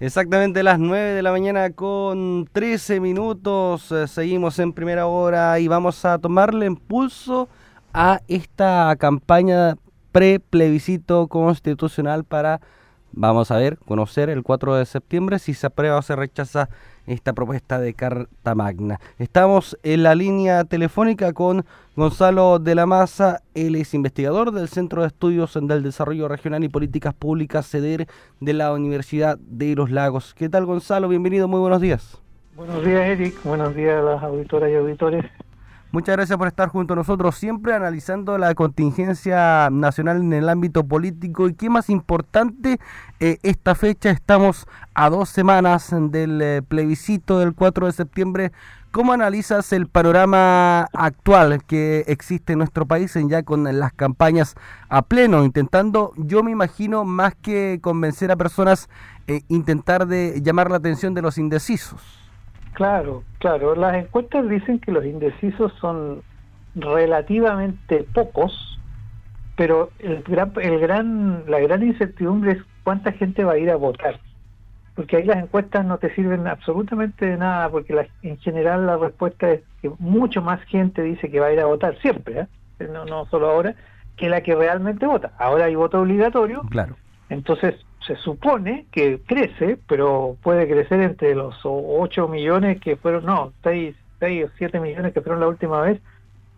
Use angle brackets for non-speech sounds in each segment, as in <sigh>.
Exactamente las 9 de la mañana con 13 minutos. Eh, seguimos en primera hora y vamos a tomarle impulso a esta campaña pre-plebiscito constitucional para, vamos a ver, conocer el 4 de septiembre si se aprueba o se rechaza esta propuesta de Carta Magna. Estamos en la línea telefónica con Gonzalo de la Maza, él es investigador del Centro de Estudios del Desarrollo Regional y Políticas Públicas, CEDER, de la Universidad de los Lagos. ¿Qué tal Gonzalo? Bienvenido, muy buenos días. Buenos días Eric, buenos días a las auditoras y auditores. Muchas gracias por estar junto a nosotros, siempre analizando la contingencia nacional en el ámbito político y qué más importante, eh, esta fecha estamos a dos semanas del eh, plebiscito del 4 de septiembre. ¿Cómo analizas el panorama actual que existe en nuestro país ya con las campañas a pleno, intentando, yo me imagino, más que convencer a personas, eh, intentar de llamar la atención de los indecisos? Claro, claro. Las encuestas dicen que los indecisos son relativamente pocos, pero el gran, el gran, la gran incertidumbre es cuánta gente va a ir a votar. Porque ahí las encuestas no te sirven absolutamente de nada, porque en general la respuesta es que mucho más gente dice que va a ir a votar, siempre, ¿eh? no, no solo ahora, que la que realmente vota. Ahora hay voto obligatorio. Claro. Entonces, se supone que crece, pero puede crecer entre los 8 millones que fueron, no, 6, 6 o 7 millones que fueron la última vez,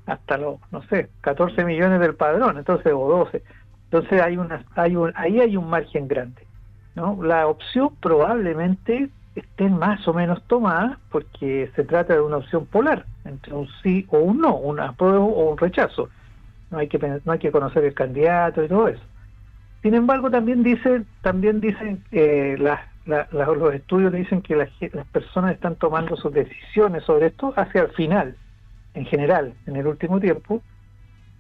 hasta los, no sé, 14 millones del padrón, entonces, o 12. Entonces hay una, hay un, ahí hay un margen grande. ¿no? La opción probablemente esté más o menos tomada porque se trata de una opción polar, entre un sí o un no, un apruebo o un rechazo. No hay que, no hay que conocer el candidato y todo eso. Sin embargo, también dicen, también dicen que los estudios dicen que las, personas están tomando sus decisiones sobre esto hacia el final, en general, en el último tiempo,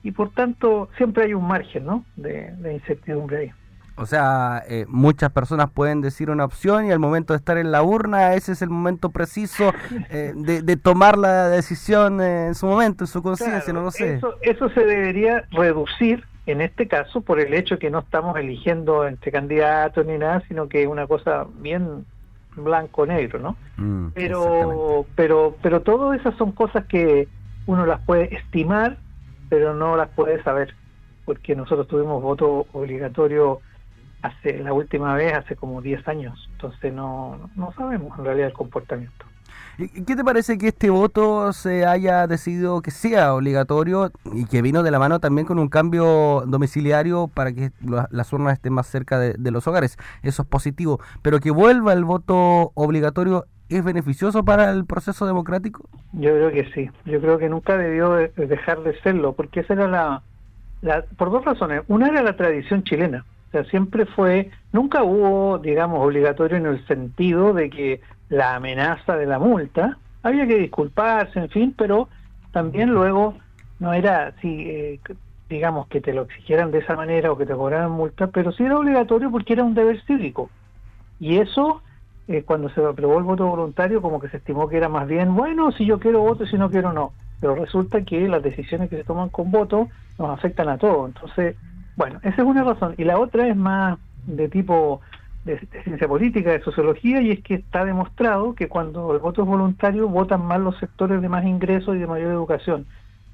y por tanto siempre hay un margen ¿no? de, incertidumbre ahí. O sea, eh, muchas personas pueden decir una opción y al momento de estar en la urna, ese es el momento preciso eh, <laughs> de, tomar la decisión eh, en su momento, en su conciencia, no lo sé. Eso, eso se debería reducir en este caso por el hecho que no estamos eligiendo entre candidatos ni nada, sino que es una cosa bien blanco-negro, ¿no? Mm, pero, pero, pero todas esas son cosas que uno las puede estimar, pero no las puede saber, porque nosotros tuvimos voto obligatorio hace la última vez hace como 10 años, entonces no, no sabemos en realidad el comportamiento. ¿Qué te parece que este voto se haya decidido que sea obligatorio y que vino de la mano también con un cambio domiciliario para que las urnas estén más cerca de, los hogares? Eso es positivo. Pero que vuelva el voto obligatorio ¿Es beneficioso para el proceso democrático? Yo creo que sí. Yo creo que nunca debió dejar de serlo, porque esa era la, la, por dos razones. Una era la tradición chilena. O sea, siempre fue, nunca hubo, digamos, obligatorio en el sentido de que la amenaza de la multa, había que disculparse, en fin, pero también luego no era así, eh, digamos, que te lo exigieran de esa manera o que te cobraran multa, pero sí era obligatorio porque era un deber cívico. Y eso, eh, cuando se aprobó el voto voluntario, como que se estimó que era más bien, bueno, si yo quiero voto, si no quiero no. Pero resulta que las decisiones que se toman con voto nos afectan a todos. Entonces, bueno, esa es una razón. Y la otra es más de tipo de, ciencia política, de sociología, y es que está demostrado que cuando el voto es voluntario votan más los sectores de más ingresos y de mayor educación.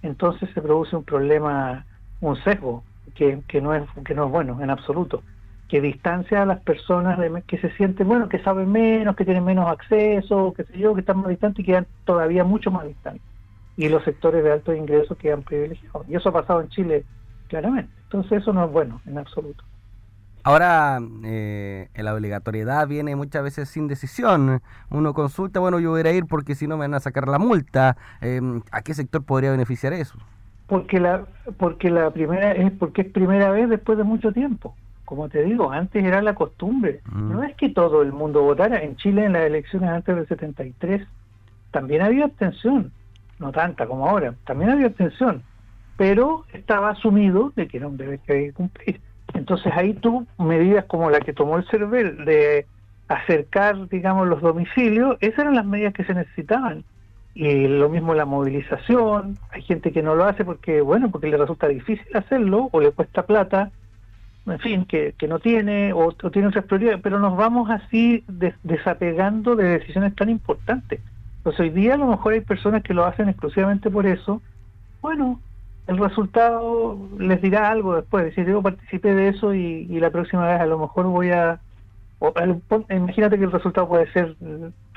Entonces se produce un problema, un sesgo, que, que, no, es, que no es bueno en absoluto, que distancia a las personas que se sienten, bueno, que saben menos, que tienen menos acceso, que sé yo, que están más distantes y quedan todavía mucho más distantes. Y los sectores de alto ingreso quedan privilegiados. Y eso ha pasado en Chile claramente. Entonces eso no es bueno en absoluto. Ahora, eh, la obligatoriedad viene muchas veces sin decisión. Uno consulta, bueno, yo voy a ir porque si no me van a sacar la multa. Eh, ¿A qué sector podría beneficiar eso? Porque la, porque la primera es porque es primera vez después de mucho tiempo. Como te digo, antes era la costumbre. Mm. No es que todo el mundo votara. En Chile, en las elecciones antes del 73, también había abstención. No tanta como ahora. También había abstención. Pero estaba asumido de que era un deber que había que cumplir. Entonces ahí tú, medidas como la que tomó el CERVEL de acercar, digamos, los domicilios, esas eran las medidas que se necesitaban. Y lo mismo la movilización, hay gente que no lo hace porque, bueno, porque le resulta difícil hacerlo o le cuesta plata, en fin, que, que no tiene o, tiene otras prioridades, pero nos vamos así desapegando de decisiones tan importantes. Entonces hoy día a lo mejor hay personas que lo hacen exclusivamente por eso. Bueno, el resultado les dirá algo después, decir, yo participé de eso y, la próxima vez a lo mejor voy a... imagínate que el resultado puede ser,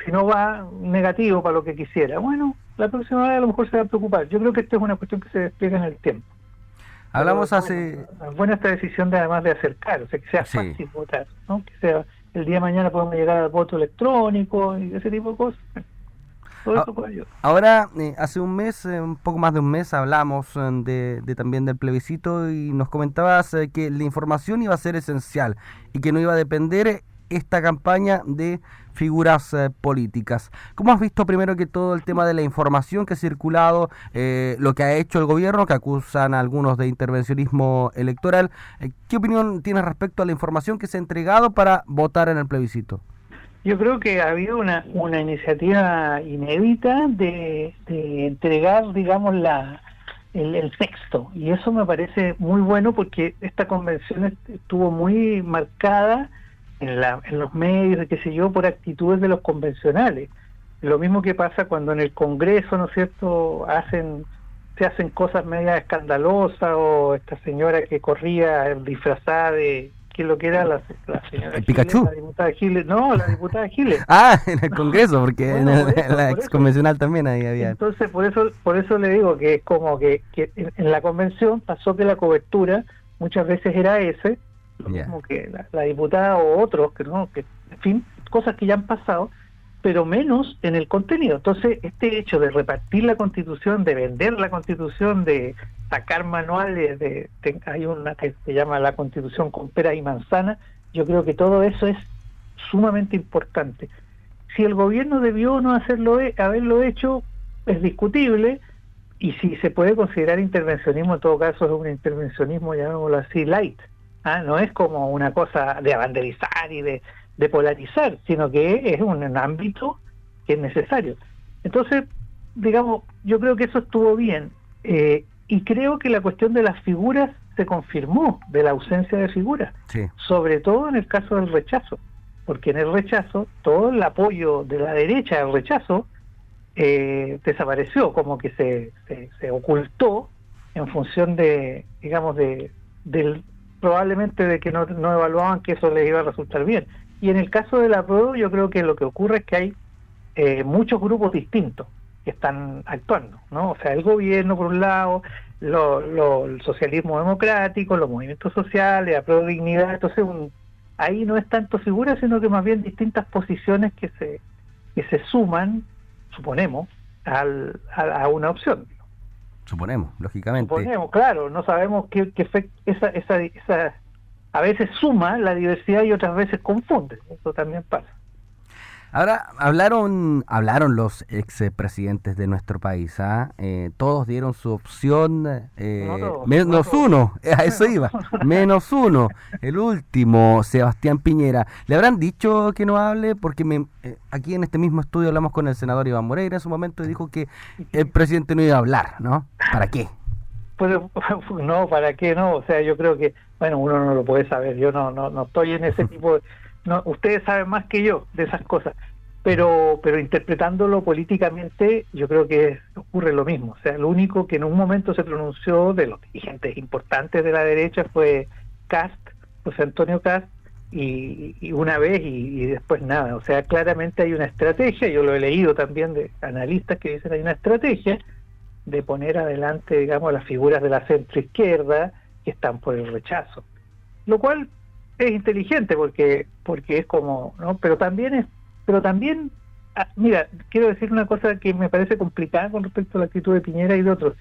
si no va, negativo para lo que quisiera. Bueno, la próxima vez a lo mejor se va a preocupar. Yo creo que esta es una cuestión que se despliega en el tiempo. Hablamos hace... Buena, esta decisión de además de acercar, o sea, que sea fácil votar, ¿no? Que sea el día de mañana podemos llegar al voto electrónico y ese tipo de cosas. Todo ah, eso puede Ahora, eh, hace un mes, eh, un poco más de un mes, hablamos eh, de, de, también del plebiscito y nos comentabas que la información iba a ser esencial y que no iba a depender esta campaña de figuras eh, políticas. ¿Cómo has visto primero que todo el tema de la información que ha circulado, eh, lo que ha hecho el gobierno, que acusan a algunos de intervencionismo electoral? Eh, ¿Qué opinión tienes respecto a la información que se ha entregado para votar en el plebiscito? Yo creo que ha habido una, una iniciativa inédita de, entregar, digamos, la, el, texto. Y eso me parece muy bueno porque esta convención estuvo muy marcada en, la, en los medios, qué sé yo, por actitudes de los convencionales. Lo mismo que pasa cuando en el Congreso, ¿no es cierto?, hacen se hacen cosas media escandalosas o esta señora que corría disfrazada de ¿qué es lo que era la, señora ¿El Pikachu? la diputada Giles, no, la diputada Giles. <laughs> ah, en el Congreso, porque en, la ex convencional también ahí había. Entonces, por eso por eso le digo que es como que, que en la convención pasó que la cobertura muchas veces era ese lo mismo que la, diputada o otros, que no, que, en fin, cosas que ya han pasado, pero menos en el contenido. Entonces, este hecho de repartir la constitución, de vender la constitución, de sacar manuales, de, hay una que se llama la constitución con pera y manzana, yo creo que todo eso es sumamente importante. Si el gobierno debió o no hacerlo, haberlo hecho, es discutible, y si se puede considerar intervencionismo, en todo caso es un intervencionismo, llamémoslo así, light, ¿ah? no es como una cosa de abanderizar y de, polarizar, sino que es un, ámbito que es necesario. Entonces, digamos, yo creo que eso estuvo bien. Eh, y creo que la cuestión de las figuras se confirmó, de la ausencia de figuras, sobre todo en el caso del rechazo, porque en el rechazo todo el apoyo de la derecha al rechazo eh, desapareció, como que se, se, se, ocultó en función de, digamos, de, del, probablemente de que no, no evaluaban que eso les iba a resultar bien. Y en el caso de la prueba, yo creo que lo que ocurre es que hay eh, muchos grupos distintos que están actuando, ¿no? O sea, el gobierno por un lado, lo, el socialismo democrático, los movimientos sociales, la pro dignidad, entonces ahí no es tanto figura, sino que más bien distintas posiciones que se que se suman, suponemos, al, a una opción. Suponemos, lógicamente. Suponemos, claro, no sabemos qué, qué esa, esa, esa, a veces suma la diversidad y otras veces confunde, eso también pasa. Ahora, hablaron, hablaron los expresidentes de nuestro país, ¿ah? Eh, todos dieron su opción, eh, menos uno, <laughs> a eso iba, menos uno, el último, Sebastián Piñera. ¿Le habrán dicho que no hable? Porque me, eh, aquí en este mismo estudio hablamos con el senador Iván Moreira en su momento y dijo que el presidente no iba a hablar, ¿no? ¿Para qué? Pues <laughs> no, ¿para qué no? O sea, yo creo que, bueno, uno no lo puede saber, yo no, no, no estoy en ese <laughs> tipo de no, ustedes saben más que yo de esas cosas, pero, pero interpretándolo políticamente, yo creo que ocurre lo mismo. O sea, lo único que en un momento se pronunció de los dirigentes importantes de la derecha fue Cast, José Antonio Cast, y, una vez y, después nada. O sea, claramente hay una estrategia, yo lo he leído también de analistas que dicen hay una estrategia de poner adelante, digamos, las figuras de la centro izquierda que están por el rechazo. Lo cual es inteligente porque porque es como no pero también es pero también ah, mira quiero decir una cosa que me parece complicada con respecto a la actitud de Piñera y de otros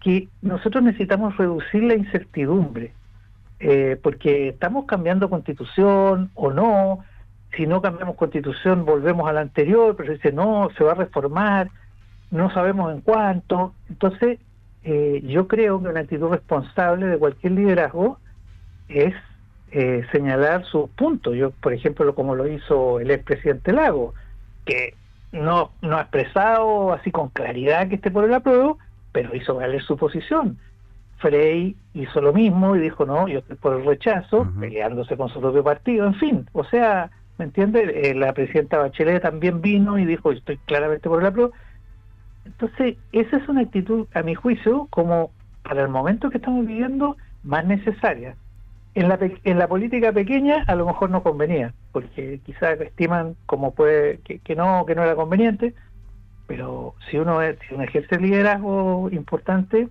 que nosotros necesitamos reducir la incertidumbre eh, porque estamos cambiando constitución o no si no cambiamos constitución volvemos a la anterior pero dice no se va a reformar no sabemos en cuánto. Entonces eh, yo creo que una actitud responsable de cualquier liderazgo es eh, señalar sus puntos. Yo, por ejemplo, como lo hizo el expresidente Lago, que no, no ha expresado así con claridad que esté por el apruebo, pero hizo valer su posición. Frey hizo lo mismo y dijo, no, yo estoy por el rechazo, peleándose con su propio partido, en fin, o sea, ¿me entiendes? Eh, la presidenta Bachelet también vino y dijo, estoy claramente por el apruebo. Entonces, esa es una actitud, a mi juicio, como para el momento que estamos viviendo, más necesaria. En la, en la política pequeña a lo mejor no convenía, porque quizás estiman como puede que, que no que no era conveniente, pero si uno, es, si uno ejerce liderazgo importante,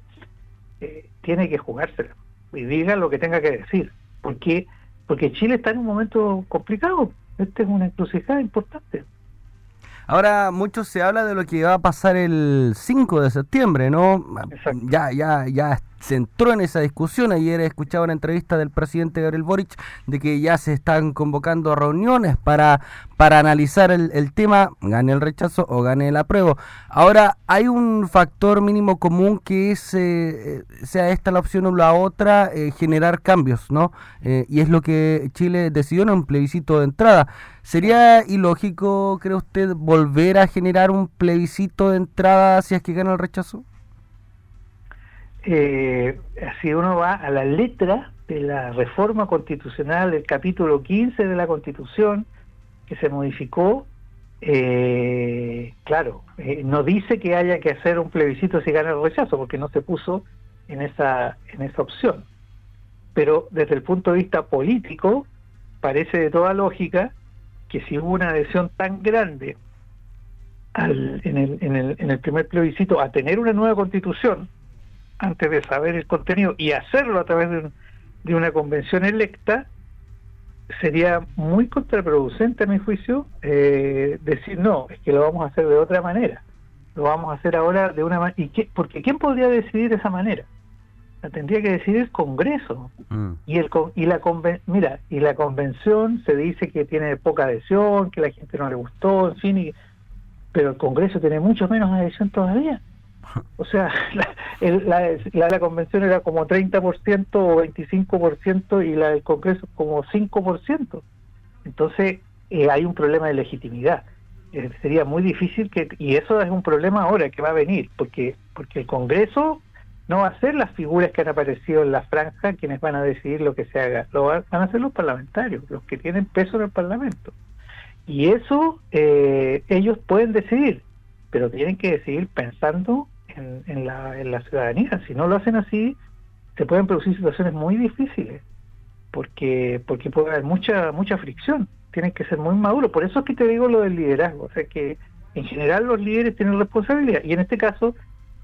eh, tiene que jugársela y diga lo que tenga que decir, porque porque Chile está en un momento complicado, esta es una encrucijada importante. Ahora mucho se habla de lo que va a pasar el 5 de septiembre, ¿no? Ya ya ya se entró en esa discusión. Ayer he escuchado una entrevista del presidente Gabriel Boric de que ya se están convocando reuniones para, para analizar el, el tema, gane el rechazo o gane el apruebo. Ahora, hay un factor mínimo común que es, eh, sea esta la opción o la otra, eh, generar cambios, ¿no? Eh, y es lo que Chile decidió en un plebiscito de entrada. ¿Sería ilógico, cree usted, volver a generar un plebiscito de entrada si es que gana el rechazo? Eh, si uno va a la letra de la reforma constitucional del capítulo 15 de la Constitución que se modificó, eh, claro, eh, no dice que haya que hacer un plebiscito si gana el rechazo, porque no se puso en esa, en esa opción. Pero desde el punto de vista político, parece de toda lógica que si hubo una adhesión tan grande al, en, el, en, el, en el primer plebiscito a tener una nueva constitución, antes de saber el contenido y hacerlo a través de, una convención electa, sería muy contraproducente a mi juicio eh, decir no, es que lo vamos a hacer de otra manera, lo vamos a hacer ahora de una manera, ¿y porque ¿quién podría decidir de esa manera? La tendría que decidir el Congreso mm. y el y la mira y la convención se dice que tiene poca adhesión, que la gente no le gustó, en fin, pero el Congreso tiene mucho menos adhesión todavía. O sea, <laughs> la, la, convención era como 30% o 25% y la del Congreso como 5%. Entonces, eh, hay un problema de legitimidad. Eh, sería muy difícil que, y eso es un problema ahora que va a venir, porque, porque el Congreso no va a ser las figuras que han aparecido en la franja quienes van a decidir lo que se haga, lo van a ser los parlamentarios, los que tienen peso en el Parlamento. Y eso eh, ellos pueden decidir, pero tienen que decidir pensando en, la, en la ciudadanía. Si no lo hacen así, se pueden producir situaciones muy difíciles, porque porque puede haber mucha mucha fricción. Tienen que ser muy maduros. Por eso es que te digo lo del liderazgo. O sea que en general los líderes tienen responsabilidad. Y en este caso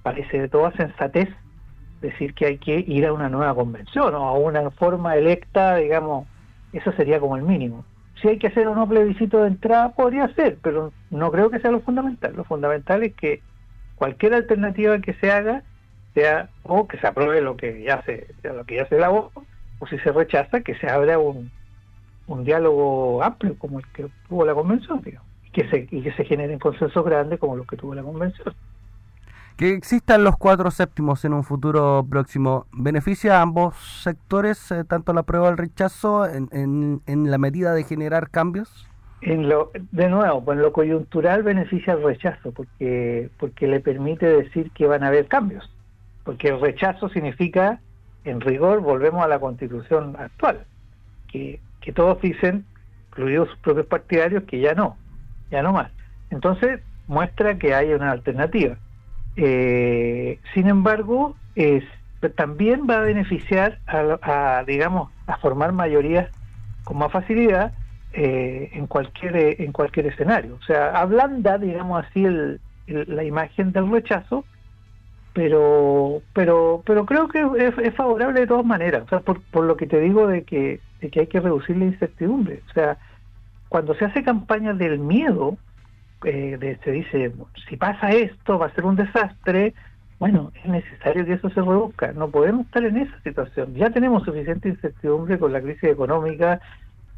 parece de toda sensatez decir que hay que ir a una nueva convención o a una forma electa, digamos, eso sería como el mínimo. Si hay que hacer un plebiscito de entrada, podría ser, pero no creo que sea lo fundamental. Lo fundamental es que cualquier alternativa que se haga sea o que se apruebe lo que ya se lo que ya se elaboró o si se rechaza que se abra un, un diálogo amplio como el que tuvo la convención digamos, y que se y que se generen consensos grandes como los que tuvo la convención. Que existan los cuatro séptimos en un futuro próximo. Beneficia a ambos sectores eh, tanto la prueba del rechazo en, en la medida de generar cambios en lo, de nuevo, pues en lo coyuntural beneficia el rechazo, porque, porque le permite decir que van a haber cambios. Porque el rechazo significa, en rigor, volvemos a la constitución actual, que, que todos dicen, incluidos sus propios partidarios, que ya no, ya no más. Entonces, muestra que hay una alternativa. Eh, sin embargo, es, también va a beneficiar a, a, digamos, a formar mayorías con más facilidad eh, en cualquier en cualquier escenario. O sea, ablanda, digamos así, el, la imagen del rechazo, pero pero pero creo que es, favorable de todas maneras. O sea, por, por lo que te digo de que, de que hay que reducir la incertidumbre. O sea, cuando se hace campaña del miedo, eh, de, se dice, si pasa esto, va a ser un desastre, bueno, es necesario que eso se reduzca. No podemos estar en esa situación. Ya tenemos suficiente incertidumbre con la crisis económica,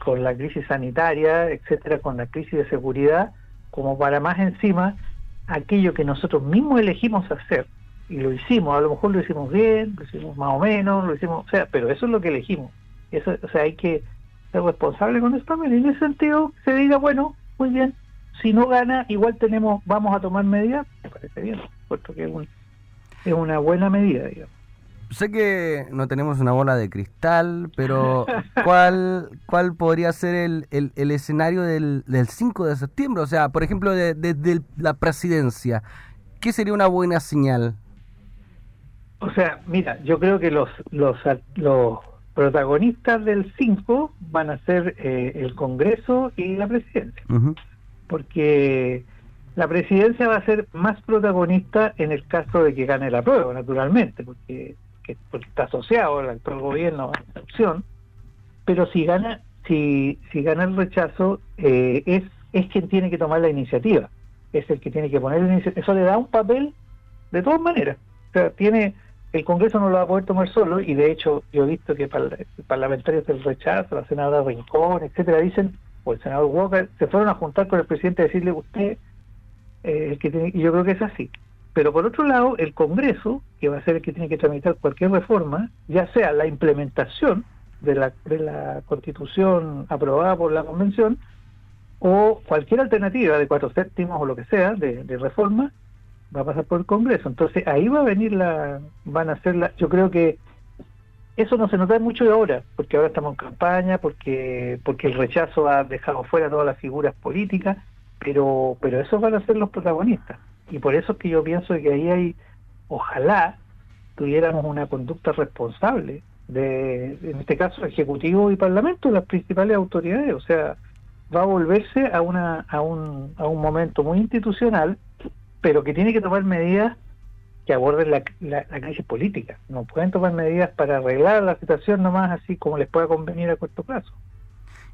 con la crisis sanitaria, etcétera, con la crisis de seguridad, como para más encima aquello que nosotros mismos elegimos hacer y lo hicimos, a lo mejor lo hicimos bien, lo hicimos más o menos, lo hicimos, o sea, pero eso es lo que elegimos. Eso, o sea, hay que ser responsable con eso también. En ese sentido se diga, bueno, muy bien, si no gana, igual tenemos, vamos a tomar medidas, me parece bien, puesto que es, un, es una buena medida, digamos. Sé que no tenemos una bola de cristal, pero ¿cuál, cuál podría ser el, el, escenario del, del 5 de septiembre? O sea, por ejemplo, desde la presidencia, ¿qué sería una buena señal? O sea, mira, yo creo que los, los, los protagonistas del 5 van a ser eh, el Congreso y la presidencia. Porque la presidencia va a ser más protagonista en el caso de que gane la prueba, naturalmente, porque, está asociado al actual gobierno a esa opción. Pero si gana, si, si gana el rechazo, eh, es, es quien tiene que tomar la iniciativa. Es el que tiene que poner la iniciativa. Eso le da un papel de todas maneras. O sea, tiene el Congreso no lo va a poder tomar solo y de hecho yo he visto que parlamentarios del rechazo, la senadora Rincón, etcétera, dicen, o el senador Walker, se fueron a juntar con el presidente a decirle usted, eh, que tiene, y yo creo que es así. Pero por otro lado, el Congreso, que va a ser el que tiene que tramitar cualquier reforma, ya sea la implementación de la, de la constitución aprobada por la convención, o cualquier alternativa de cuatro séptimos o lo que sea de, reforma, va a pasar por el Congreso. Entonces ahí va a venir la, van a ser la, yo creo que eso no se nota mucho de ahora, porque ahora estamos en campaña, porque porque el rechazo ha dejado fuera todas las figuras políticas, pero pero esos van a ser los protagonistas. Y por eso es que yo pienso que ahí hay, ojalá tuviéramos una conducta responsable de, en este caso, Ejecutivo y Parlamento, las principales autoridades. O sea, va a volverse a, una, a, un, a un momento muy institucional pero que tiene que tomar medidas que aborden la, la, crisis política. No pueden tomar medidas para arreglar la situación nomás así como les pueda convenir a corto plazo.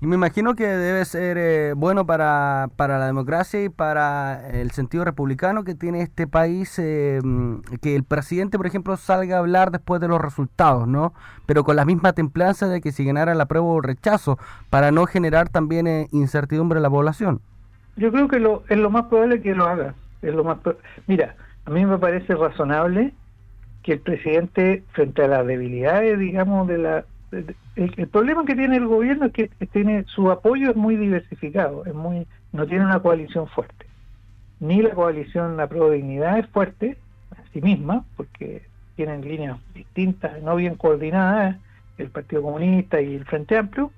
Y me imagino que debe ser eh, bueno para, para la democracia y para el sentido republicano que tiene este país eh, que el presidente, por ejemplo, salga a hablar después de los resultados, ¿no? Pero con la misma templanza de que si ganara la prueba o rechazo, para no generar también eh, incertidumbre en la población. Yo creo que lo, es lo más probable que lo haga es lo más mira a mí me parece razonable que el presidente frente a las debilidades digamos de la el, problema que tiene el gobierno es que tiene su apoyo es muy diversificado es muy no tiene una coalición fuerte ni la coalición la pro dignidad es fuerte a sí misma porque tienen líneas distintas no bien coordinadas el Partido Comunista y el Frente Amplio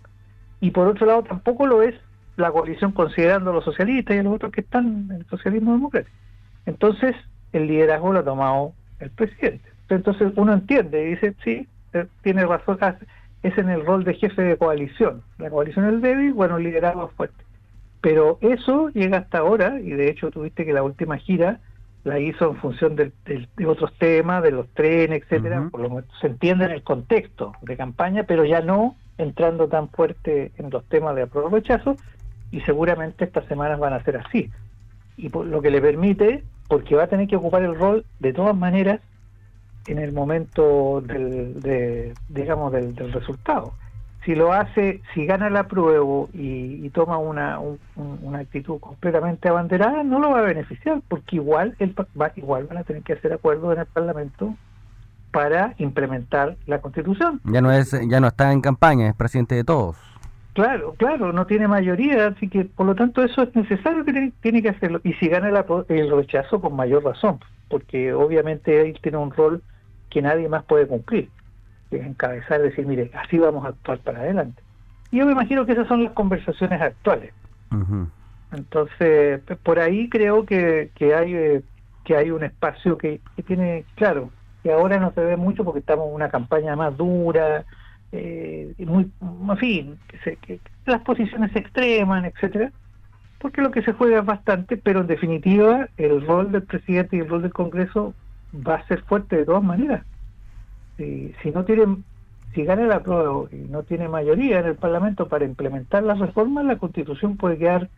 y por otro lado tampoco lo es la coalición considerando a los socialistas y a los otros que están en el socialismo democrático. Entonces, el liderazgo lo ha tomado el presidente. Entonces uno entiende y dice, sí, eh, tiene razón, es en el rol de jefe de coalición. La coalición es débil, bueno, liderazgo es fuerte. Pero eso llega hasta ahora, y de hecho tuviste que la última gira la hizo en función de, otros temas, de los trenes, etcétera, por lo se entiende en el contexto de campaña, pero ya no entrando tan fuerte en los temas de apruebo rechazo, y seguramente estas semanas van a ser así. Y por lo que le permite, porque va a tener que ocupar el rol de todas maneras en el momento del, de, digamos, del, resultado. Si lo hace, si gana la prueba y, toma una, una actitud completamente abanderada, no lo va a beneficiar, porque igual, el, va, igual van a tener que hacer acuerdos en el Parlamento para implementar la Constitución. Ya no es, ya no está en campaña, es presidente de todos. Claro, claro, no tiene mayoría, así que por lo tanto eso es necesario que tiene, que hacerlo. Y si gana el rechazo, con mayor razón, porque obviamente él tiene un rol que nadie más puede cumplir, que es encabezar, decir, mire, así vamos a actuar para adelante. Y yo me imagino que esas son las conversaciones actuales. Entonces, por ahí creo que, que hay eh, que hay un espacio que, que tiene, claro, que ahora no se ve mucho porque estamos en una campaña más dura, eh, muy, en fin, que, las posiciones extremas, etcétera, porque lo que se juega es bastante, pero en definitiva el rol del presidente y el rol del Congreso va a ser fuerte de todas maneras. Si, si no tiene, si gana la prueba y no tiene mayoría en el Parlamento para implementar las reformas, la Constitución puede quedar,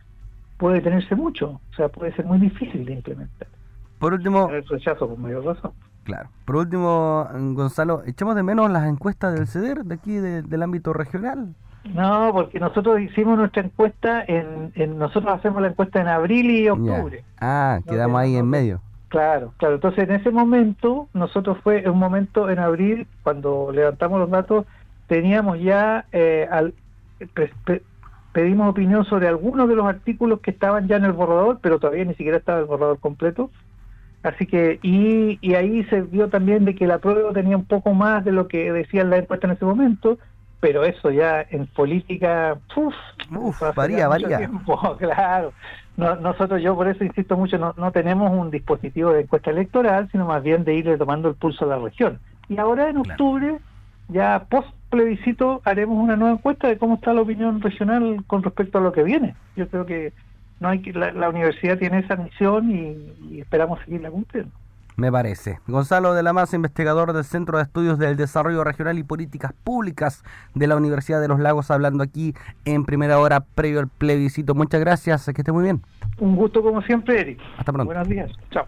puede tenerse mucho, o sea, puede ser muy difícil de implementar. Por último, el rechazo con mayor razón. Claro. Por último, Gonzalo, ¿echamos de menos las encuestas del CEDER de aquí del ámbito regional? No, porque nosotros hicimos nuestra encuesta, en, nosotros hacemos la encuesta en abril y octubre. Ah, quedamos ahí en medio. Claro, claro. Entonces, en ese momento, nosotros fue un momento en abril, cuando levantamos los datos, teníamos ya, eh, al, pedimos opinión sobre algunos de los artículos que estaban ya en el borrador, pero todavía ni siquiera estaba el borrador completo Así que, y, y ahí se vio también de que la prueba tenía un poco más de lo que decía la encuesta en ese momento, pero eso ya en política, uf, varía, varía. <laughs> claro. nosotros, yo por eso insisto mucho, no, no tenemos un dispositivo de encuesta electoral, sino más bien de irle tomando el pulso a la región. Y ahora en octubre, ya post plebiscito, haremos una nueva encuesta de cómo está la opinión regional con respecto a lo que viene. Yo creo que no hay que la, universidad tiene esa misión y, esperamos seguirla cumpliendo. Me parece. Gonzalo de la Maza, investigador del Centro de Estudios del Desarrollo Regional y Políticas Públicas de la Universidad de los Lagos, hablando aquí en primera hora previo al plebiscito. Muchas gracias, que esté muy bien. Un gusto como siempre, Eric. Hasta pronto. Buenos días. Chao.